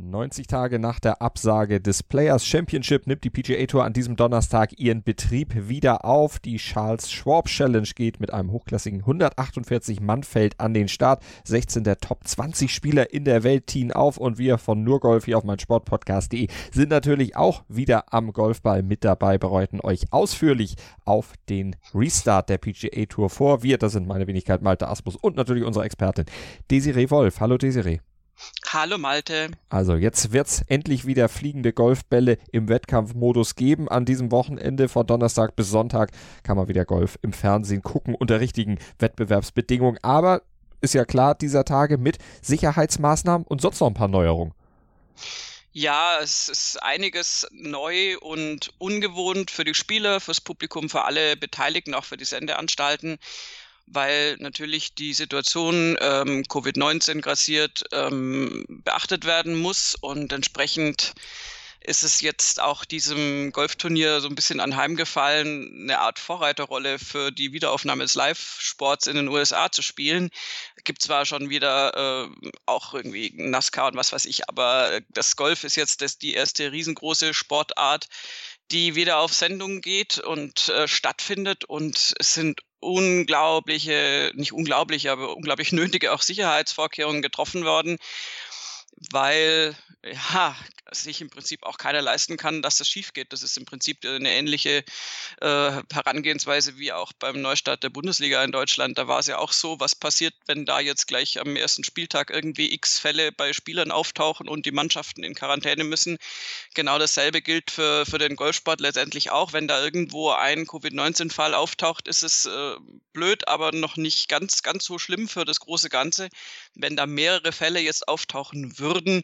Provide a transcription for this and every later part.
90 Tage nach der Absage des Players Championship nimmt die PGA Tour an diesem Donnerstag ihren Betrieb wieder auf. Die Charles Schwab Challenge geht mit einem hochklassigen 148-Mann-Feld an den Start. 16 der Top 20 Spieler in der Welt ziehen auf und wir von nur Golf hier auf mein Sportpodcast.de sind natürlich auch wieder am Golfball mit dabei, bereiten euch ausführlich auf den Restart der PGA Tour vor. Wir, das sind meine Wenigkeit Malte Asmus und natürlich unsere Expertin Desiree Wolf. Hallo Desiree. Hallo Malte. Also jetzt wird es endlich wieder fliegende Golfbälle im Wettkampfmodus geben. An diesem Wochenende von Donnerstag bis Sonntag kann man wieder Golf im Fernsehen gucken unter richtigen Wettbewerbsbedingungen. Aber ist ja klar, dieser Tage mit Sicherheitsmaßnahmen und sonst noch ein paar Neuerungen. Ja, es ist einiges neu und ungewohnt für die Spieler, fürs Publikum, für alle Beteiligten, auch für die Sendeanstalten weil natürlich die Situation ähm, Covid-19 grassiert ähm, beachtet werden muss und entsprechend ist es jetzt auch diesem Golfturnier so ein bisschen anheimgefallen, eine Art Vorreiterrolle für die Wiederaufnahme des Live-Sports in den USA zu spielen. Gibt zwar schon wieder äh, auch irgendwie NASCAR und was weiß ich, aber das Golf ist jetzt das, die erste riesengroße Sportart, die wieder auf Sendung geht und äh, stattfindet und es sind unglaubliche, nicht unglaubliche, aber unglaublich nötige auch Sicherheitsvorkehrungen getroffen worden, weil ja, sich im Prinzip auch keiner leisten kann, dass das schief geht. Das ist im Prinzip eine ähnliche äh, Herangehensweise wie auch beim Neustart der Bundesliga in Deutschland. Da war es ja auch so, was passiert, wenn da jetzt gleich am ersten Spieltag irgendwie x Fälle bei Spielern auftauchen und die Mannschaften in Quarantäne müssen. Genau dasselbe gilt für, für den Golfsport letztendlich auch. Wenn da irgendwo ein Covid-19-Fall auftaucht, ist es äh, blöd, aber noch nicht ganz, ganz so schlimm für das große Ganze. Wenn da mehrere Fälle jetzt auftauchen würden, wäre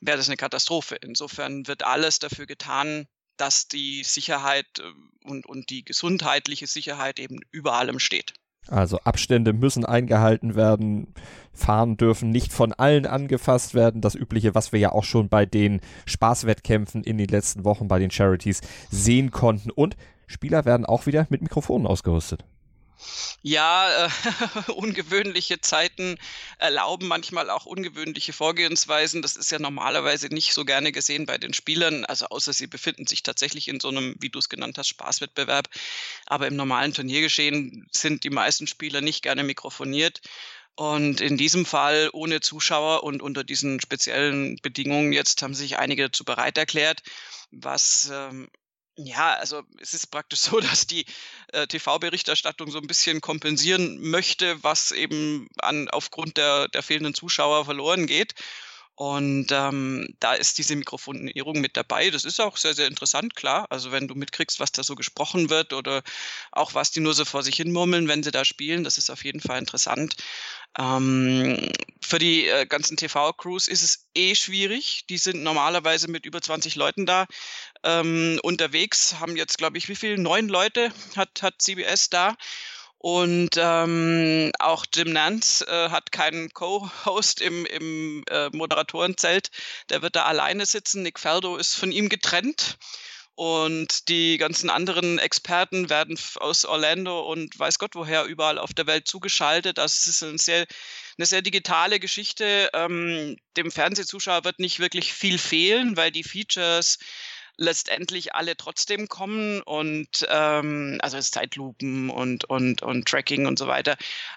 wäre das eine Katastrophe. Insofern wird alles dafür getan, dass die Sicherheit äh, und, und die gesundheitliche Sicherheit eben über allem steht. Also Abstände müssen eingehalten werden, Fahren dürfen nicht von allen angefasst werden. Das Übliche, was wir ja auch schon bei den Spaßwettkämpfen in den letzten Wochen bei den Charities sehen konnten. Und Spieler werden auch wieder mit Mikrofonen ausgerüstet. Ja, äh, ungewöhnliche Zeiten erlauben manchmal auch ungewöhnliche Vorgehensweisen. Das ist ja normalerweise nicht so gerne gesehen bei den Spielern, also außer sie befinden sich tatsächlich in so einem, wie du es genannt hast, Spaßwettbewerb. Aber im normalen Turniergeschehen sind die meisten Spieler nicht gerne mikrofoniert. Und in diesem Fall ohne Zuschauer und unter diesen speziellen Bedingungen jetzt haben sich einige dazu bereit erklärt, was ähm, ja, also es ist praktisch so, dass die äh, TV-Berichterstattung so ein bisschen kompensieren möchte, was eben an, aufgrund der, der fehlenden Zuschauer verloren geht. Und ähm, da ist diese Mikrofonierung mit dabei. Das ist auch sehr, sehr interessant, klar. Also wenn du mitkriegst, was da so gesprochen wird oder auch was die nur so vor sich hin murmeln, wenn sie da spielen, das ist auf jeden Fall interessant. Ähm, für die äh, ganzen TV-Crews ist es eh schwierig. Die sind normalerweise mit über 20 Leuten da ähm, unterwegs, haben jetzt, glaube ich, wie viel? Neun Leute hat, hat CBS da. Und ähm, auch Jim Nance äh, hat keinen Co-Host im, im äh, Moderatorenzelt. Der wird da alleine sitzen. Nick Faldo ist von ihm getrennt. Und die ganzen anderen Experten werden aus Orlando und weiß Gott woher überall auf der Welt zugeschaltet. Also es ist eine sehr, eine sehr digitale Geschichte. Ähm, dem Fernsehzuschauer wird nicht wirklich viel fehlen, weil die Features letztendlich alle trotzdem kommen und ähm, also es Zeitlupen und, und, und Tracking und so weiter.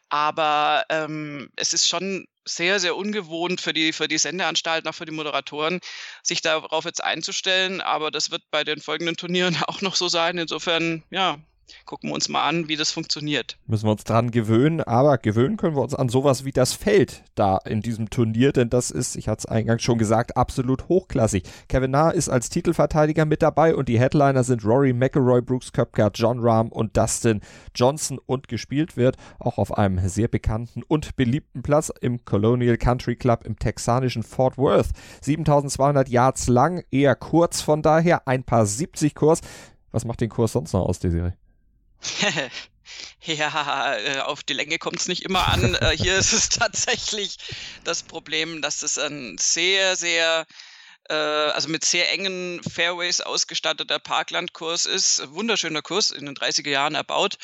Aber ähm, es ist schon sehr, sehr ungewohnt für die, für die Sendeanstalten, auch für die Moderatoren, sich darauf jetzt einzustellen. Aber das wird bei den folgenden Turnieren auch noch so sein. Insofern, ja, gucken wir uns mal an, wie das funktioniert. Müssen wir uns dran gewöhnen, aber gewöhnen können wir uns an sowas wie das Feld da in diesem Turnier, denn das ist, ich hatte es eingangs schon gesagt, absolut hochklassig. Kevin Na ist als Titelverteidiger mit dabei und die Headliner sind Rory McElroy, Brooks Köpker, John Rahm und Dustin Johnson und gespielt wird auch auf einem sehr bekannten und beliebten Platz im Colonial Country Club im texanischen Fort Worth. 7200 Yards lang, eher kurz von daher, ein paar 70 Kurs. Was macht den Kurs sonst noch aus, Desiree? ja, äh, auf die Länge kommt es nicht immer an. Äh, hier ist es tatsächlich das Problem, dass es ein sehr, sehr äh, also mit sehr engen Fairways ausgestatteter Parklandkurs ist. Wunderschöner Kurs, in den 30er Jahren erbaut.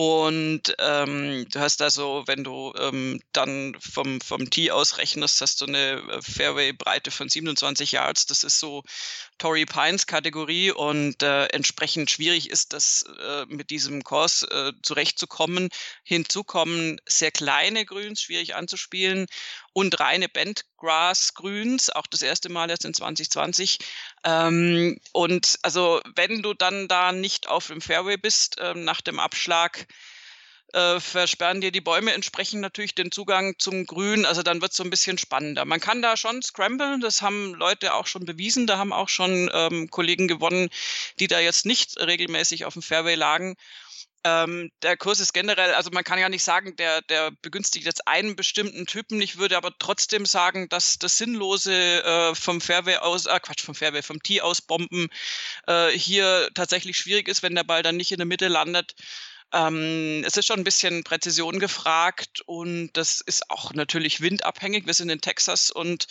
Und ähm, du hast also, wenn du ähm, dann vom, vom Tee aus rechnest, hast du eine äh, Fairway-Breite von 27 Yards. Das ist so Torrey Pines Kategorie und äh, entsprechend schwierig ist das äh, mit diesem Kurs äh, zurechtzukommen. Hinzu kommen sehr kleine Grüns, schwierig anzuspielen und reine Bentgrass-Grüns, auch das erste Mal jetzt in 2020. Ähm, und also wenn du dann da nicht auf dem Fairway bist ähm, nach dem Abschlag, äh, versperren dir die Bäume entsprechend natürlich den Zugang zum Grün. Also dann wird es so ein bisschen spannender. Man kann da schon scramblen, das haben Leute auch schon bewiesen. Da haben auch schon ähm, Kollegen gewonnen, die da jetzt nicht regelmäßig auf dem Fairway lagen. Ähm, der Kurs ist generell, also man kann ja nicht sagen, der, der begünstigt jetzt einen bestimmten Typen. Ich würde aber trotzdem sagen, dass das Sinnlose äh, vom Fairway aus, äh, Quatsch, vom Fairway, vom Tee aus Bomben äh, hier tatsächlich schwierig ist, wenn der Ball dann nicht in der Mitte landet. Ähm, es ist schon ein bisschen Präzision gefragt und das ist auch natürlich windabhängig. Wir sind in Texas und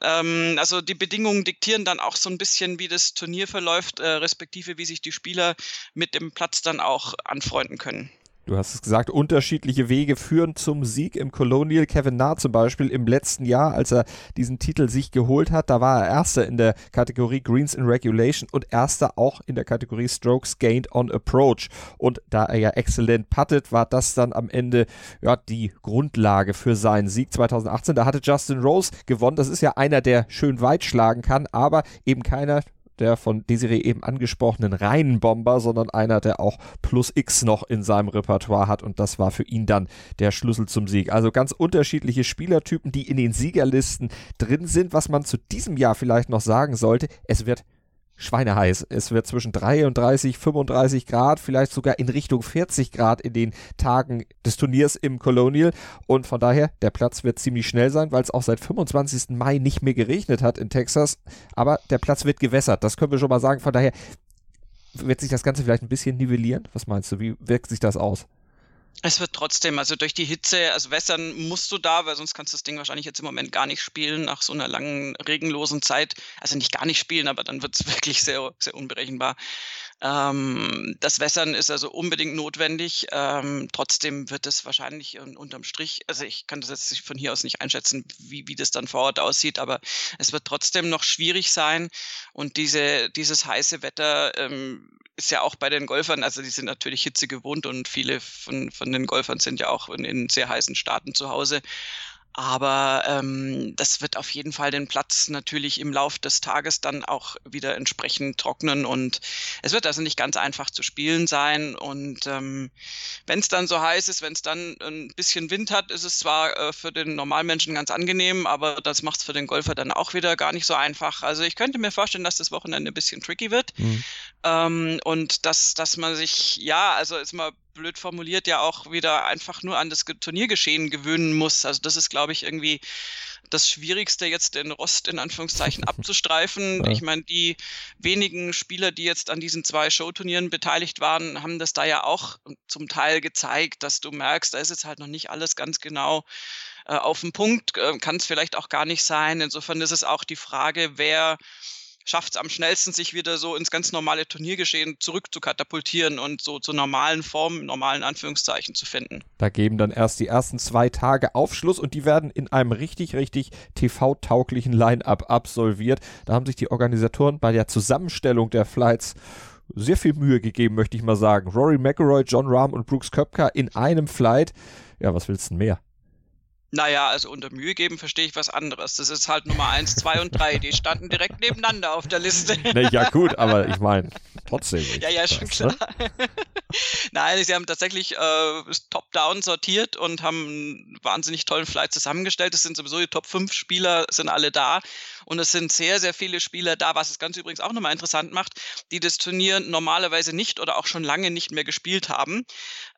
ähm, also die Bedingungen diktieren dann auch so ein bisschen, wie das Turnier verläuft, äh, respektive wie sich die Spieler mit dem Platz dann auch anfreunden können. Du hast es gesagt, unterschiedliche Wege führen zum Sieg im Colonial. Kevin Na zum Beispiel im letzten Jahr, als er diesen Titel sich geholt hat, da war er Erster in der Kategorie Greens in Regulation und Erster auch in der Kategorie Strokes Gained on Approach. Und da er ja exzellent puttet, war das dann am Ende ja, die Grundlage für seinen Sieg 2018. Da hatte Justin Rose gewonnen. Das ist ja einer, der schön weit schlagen kann, aber eben keiner, der von Desiree eben angesprochenen reinen Bomber, sondern einer, der auch Plus X noch in seinem Repertoire hat und das war für ihn dann der Schlüssel zum Sieg. Also ganz unterschiedliche Spielertypen, die in den Siegerlisten drin sind. Was man zu diesem Jahr vielleicht noch sagen sollte, es wird schweineheiß. Es wird zwischen 33, 35 Grad, vielleicht sogar in Richtung 40 Grad in den Tagen des Turniers im Colonial. Und von daher, der Platz wird ziemlich schnell sein, weil es auch seit 25. Mai nicht mehr geregnet hat in Texas. Aber der Platz wird gewässert. Das können wir schon mal sagen. Von daher wird sich das Ganze vielleicht ein bisschen nivellieren. Was meinst du? Wie wirkt sich das aus? Es wird trotzdem, also durch die Hitze, also wässern musst du da, weil sonst kannst du das Ding wahrscheinlich jetzt im Moment gar nicht spielen nach so einer langen regenlosen Zeit. Also nicht gar nicht spielen, aber dann wird es wirklich sehr, sehr unberechenbar. Ähm, das Wässern ist also unbedingt notwendig. Ähm, trotzdem wird es wahrscheinlich unterm Strich, also ich kann das jetzt von hier aus nicht einschätzen, wie, wie das dann vor Ort aussieht, aber es wird trotzdem noch schwierig sein. Und diese, dieses heiße Wetter ähm, ist ja auch bei den Golfern, also die sind natürlich Hitze gewohnt und viele von, von den Golfern sind ja auch in, in sehr heißen Staaten zu Hause. Aber ähm, das wird auf jeden Fall den Platz natürlich im Lauf des Tages dann auch wieder entsprechend trocknen und es wird also nicht ganz einfach zu spielen sein. Und ähm, wenn es dann so heiß ist, wenn es dann ein bisschen Wind hat, ist es zwar äh, für den Normalmenschen ganz angenehm, aber das macht es für den Golfer dann auch wieder gar nicht so einfach. Also ich könnte mir vorstellen, dass das Wochenende ein bisschen tricky wird mhm. ähm, und dass, dass man sich, ja, also ist mal blöd formuliert, ja auch wieder einfach nur an das Turniergeschehen gewöhnen muss. Also das ist, glaube ich, irgendwie das Schwierigste, jetzt den Rost in Anführungszeichen abzustreifen. Ja. Ich meine, die wenigen Spieler, die jetzt an diesen zwei Showturnieren beteiligt waren, haben das da ja auch zum Teil gezeigt, dass du merkst, da ist jetzt halt noch nicht alles ganz genau äh, auf den Punkt, äh, kann es vielleicht auch gar nicht sein. Insofern ist es auch die Frage, wer schafft es am schnellsten, sich wieder so ins ganz normale Turniergeschehen zurück zu katapultieren und so zur normalen Form, normalen Anführungszeichen zu finden. Da geben dann erst die ersten zwei Tage Aufschluss und die werden in einem richtig, richtig TV-tauglichen Line-Up absolviert. Da haben sich die Organisatoren bei der Zusammenstellung der Flights sehr viel Mühe gegeben, möchte ich mal sagen. Rory McElroy, John Rahm und Brooks Köpker in einem Flight. Ja, was willst du denn mehr? Naja, also unter Mühe geben verstehe ich was anderes. Das ist halt Nummer 1, 2 und 3. Die standen direkt nebeneinander auf der Liste. Nee, ja, gut, aber ich meine, trotzdem. Ja, ja, schon das, ne? klar. Ne? Nein, sie haben tatsächlich äh, top-down sortiert und haben einen wahnsinnig tollen Flight zusammengestellt. Es sind sowieso die Top 5 Spieler, sind alle da. Und es sind sehr, sehr viele Spieler da, was das Ganze übrigens auch nochmal interessant macht, die das Turnier normalerweise nicht oder auch schon lange nicht mehr gespielt haben.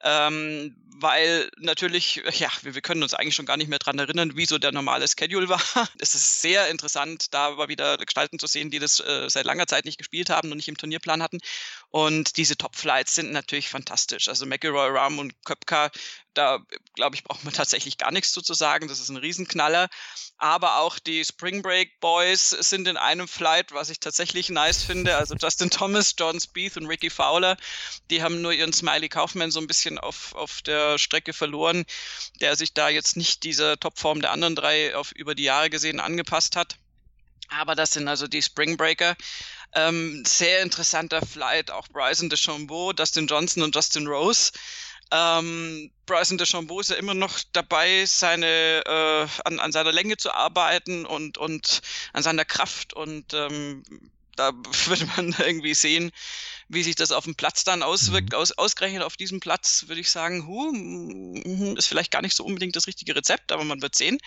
Ähm, weil natürlich, ja, wir, wir, können uns eigentlich schon gar nicht mehr daran erinnern, wie so der normale Schedule war. Es ist sehr interessant, da aber wieder Gestalten zu sehen, die das äh, seit langer Zeit nicht gespielt haben und nicht im Turnierplan hatten. Und diese Top-Flights sind natürlich fantastisch. Also McElroy, Ram und Köpka, da glaube ich, braucht man tatsächlich gar nichts zu sagen. Das ist ein Riesenknaller. Aber auch die Spring Break Boys, sind in einem Flight, was ich tatsächlich nice finde. Also Justin Thomas, John Spieth und Ricky Fowler, die haben nur ihren Smiley Kaufman so ein bisschen auf, auf der Strecke verloren, der sich da jetzt nicht dieser Topform der anderen drei auf über die Jahre gesehen angepasst hat. Aber das sind also die Springbreaker. Ähm, sehr interessanter Flight, auch Bryson DeChambeau, Dustin Johnson und Justin Rose. Ähm, Bryson DeChambeau ist ja immer noch dabei, seine, äh, an, an seiner Länge zu arbeiten und, und an seiner Kraft und ähm, da würde man irgendwie sehen, wie sich das auf dem Platz dann auswirkt. Mhm. Aus, ausgerechnet auf diesem Platz würde ich sagen, huh, ist vielleicht gar nicht so unbedingt das richtige Rezept, aber man wird sehen.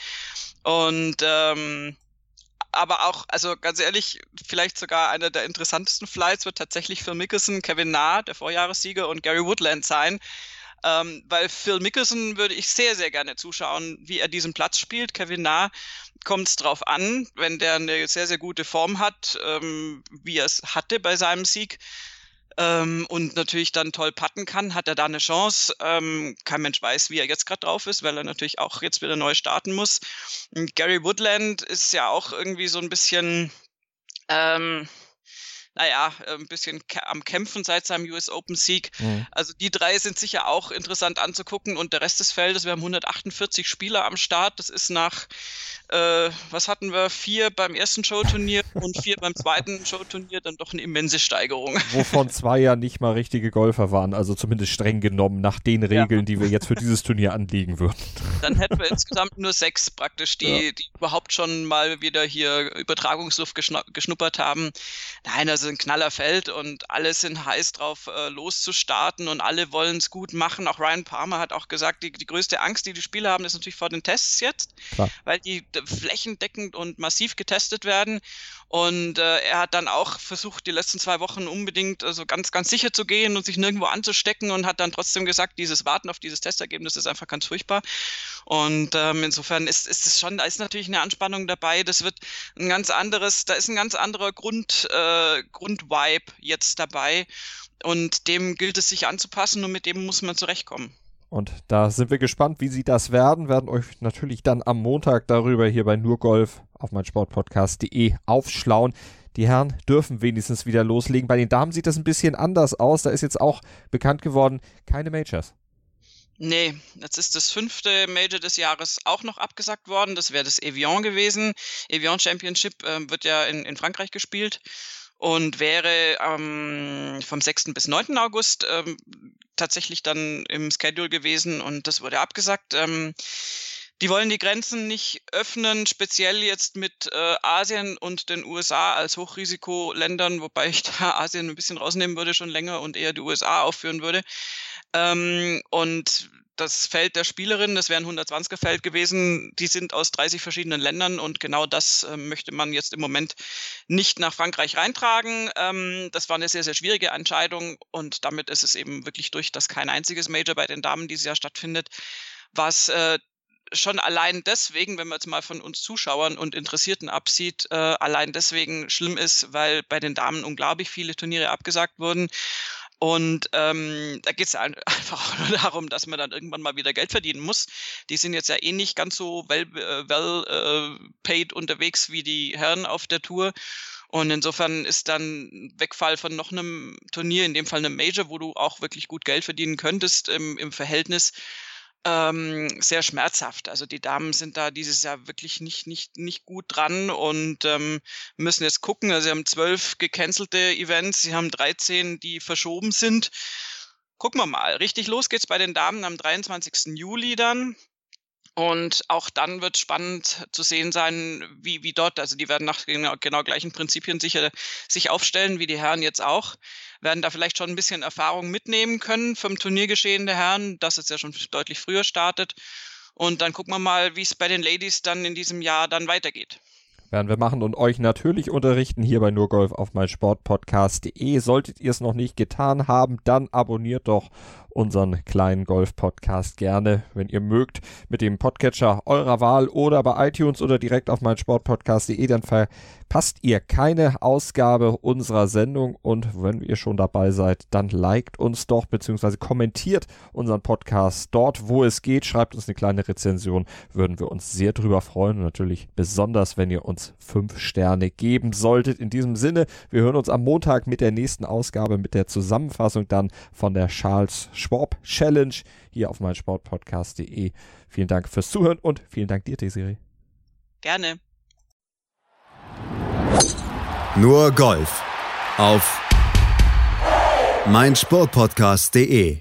Und ähm, aber auch, also ganz ehrlich, vielleicht sogar einer der interessantesten Flights wird tatsächlich Phil Mickelson, Kevin Na, der Vorjahressieger, und Gary Woodland sein. Ähm, weil Phil Mickelson würde ich sehr, sehr gerne zuschauen, wie er diesen Platz spielt. Kevin Na kommt es drauf an, wenn der eine sehr, sehr gute Form hat, ähm, wie er es hatte bei seinem Sieg. Ähm, und natürlich dann toll patten kann, hat er da eine Chance. Ähm, kein Mensch weiß, wie er jetzt gerade drauf ist, weil er natürlich auch jetzt wieder neu starten muss. Und Gary Woodland ist ja auch irgendwie so ein bisschen, ähm, naja, äh, ein bisschen am Kämpfen seit seinem US Open Sieg. Mhm. Also die drei sind sicher auch interessant anzugucken und der Rest des Feldes, wir haben 148 Spieler am Start. Das ist nach, äh, was hatten wir, vier beim ersten Showturnier und vier beim zweiten Showturnier, dann doch eine immense Steigerung. Wovon zwei ja nicht mal richtige Golfer waren, also zumindest streng genommen nach den Regeln, ja. die wir jetzt für dieses Turnier anlegen würden. Dann hätten wir insgesamt nur sechs praktisch, die, ja. die überhaupt schon mal wieder hier Übertragungsluft geschnuppert haben. Nein, also ein knaller Feld und alle sind heiß drauf, äh, loszustarten und alle wollen es gut machen. Auch Ryan Palmer hat auch gesagt, die, die größte Angst, die die Spieler haben, ist natürlich vor den Tests jetzt, Klar. weil die flächendeckend und massiv getestet werden. Und äh, er hat dann auch versucht, die letzten zwei Wochen unbedingt also ganz, ganz sicher zu gehen und sich nirgendwo anzustecken und hat dann trotzdem gesagt, dieses Warten auf dieses Testergebnis ist einfach ganz furchtbar. Und ähm, insofern ist, ist es schon, da ist natürlich eine Anspannung dabei. Das wird ein ganz anderes, da ist ein ganz anderer Grund, äh, Grundvibe jetzt dabei. Und dem gilt es sich anzupassen und mit dem muss man zurechtkommen. Und da sind wir gespannt, wie sie das werden. Werden euch natürlich dann am Montag darüber hier bei Nurgolf auf meinsportpodcast.de aufschlauen. Die Herren dürfen wenigstens wieder loslegen. Bei den Damen sieht das ein bisschen anders aus. Da ist jetzt auch bekannt geworden, keine Majors. Nee, jetzt ist das fünfte Major des Jahres auch noch abgesagt worden. Das wäre das Evian gewesen. Evian Championship äh, wird ja in, in Frankreich gespielt und wäre ähm, vom 6. bis 9. August ähm, tatsächlich dann im Schedule gewesen und das wurde abgesagt. Ähm, die wollen die Grenzen nicht öffnen, speziell jetzt mit äh, Asien und den USA als Hochrisikoländern, wobei ich da Asien ein bisschen rausnehmen würde schon länger und eher die USA aufführen würde. Ähm, und das Feld der Spielerinnen, das wäre ein 120er Feld gewesen, die sind aus 30 verschiedenen Ländern und genau das äh, möchte man jetzt im Moment nicht nach Frankreich reintragen. Ähm, das war eine sehr, sehr schwierige Entscheidung und damit ist es eben wirklich durch, dass kein einziges Major bei den Damen dieses Jahr stattfindet, was äh, schon allein deswegen, wenn man jetzt mal von uns Zuschauern und Interessierten absieht, äh, allein deswegen schlimm ist, weil bei den Damen unglaublich viele Turniere abgesagt wurden. Und ähm, da geht es einfach nur darum, dass man dann irgendwann mal wieder Geld verdienen muss. Die sind jetzt ja eh nicht ganz so well, äh, well äh, paid unterwegs wie die Herren auf der Tour. Und insofern ist dann Wegfall von noch einem Turnier, in dem Fall einem Major, wo du auch wirklich gut Geld verdienen könntest, im, im Verhältnis ähm, sehr schmerzhaft. Also die Damen sind da dieses Jahr wirklich nicht, nicht, nicht gut dran und ähm, müssen jetzt gucken. Also sie haben zwölf gecancelte Events, sie haben 13, die verschoben sind. Gucken wir mal. Richtig los geht's bei den Damen am 23. Juli dann. Und auch dann wird spannend zu sehen sein, wie, wie dort, also die werden nach genau, genau gleichen Prinzipien sicher sich aufstellen, wie die Herren jetzt auch, werden da vielleicht schon ein bisschen Erfahrung mitnehmen können vom Turniergeschehen der Herren, das jetzt ja schon deutlich früher startet. Und dann gucken wir mal, wie es bei den Ladies dann in diesem Jahr dann weitergeht werden wir machen und euch natürlich unterrichten hier bei Nurgolf auf meinsportpodcast.de. Solltet ihr es noch nicht getan haben, dann abonniert doch unseren kleinen Golf-Podcast gerne, wenn ihr mögt, mit dem Podcatcher eurer Wahl oder bei iTunes oder direkt auf meinsportpodcast.de. Dann verpasst ihr keine Ausgabe unserer Sendung und wenn ihr schon dabei seid, dann liked uns doch bzw. kommentiert unseren Podcast dort, wo es geht. Schreibt uns eine kleine Rezension, würden wir uns sehr drüber freuen und natürlich besonders, wenn ihr uns fünf Sterne geben solltet. In diesem Sinne, wir hören uns am Montag mit der nächsten Ausgabe, mit der Zusammenfassung dann von der Charles Schwab Challenge hier auf meinsportpodcast.de. Vielen Dank fürs Zuhören und vielen Dank dir, Desiree. Gerne. Nur Golf auf meinsportpodcast.de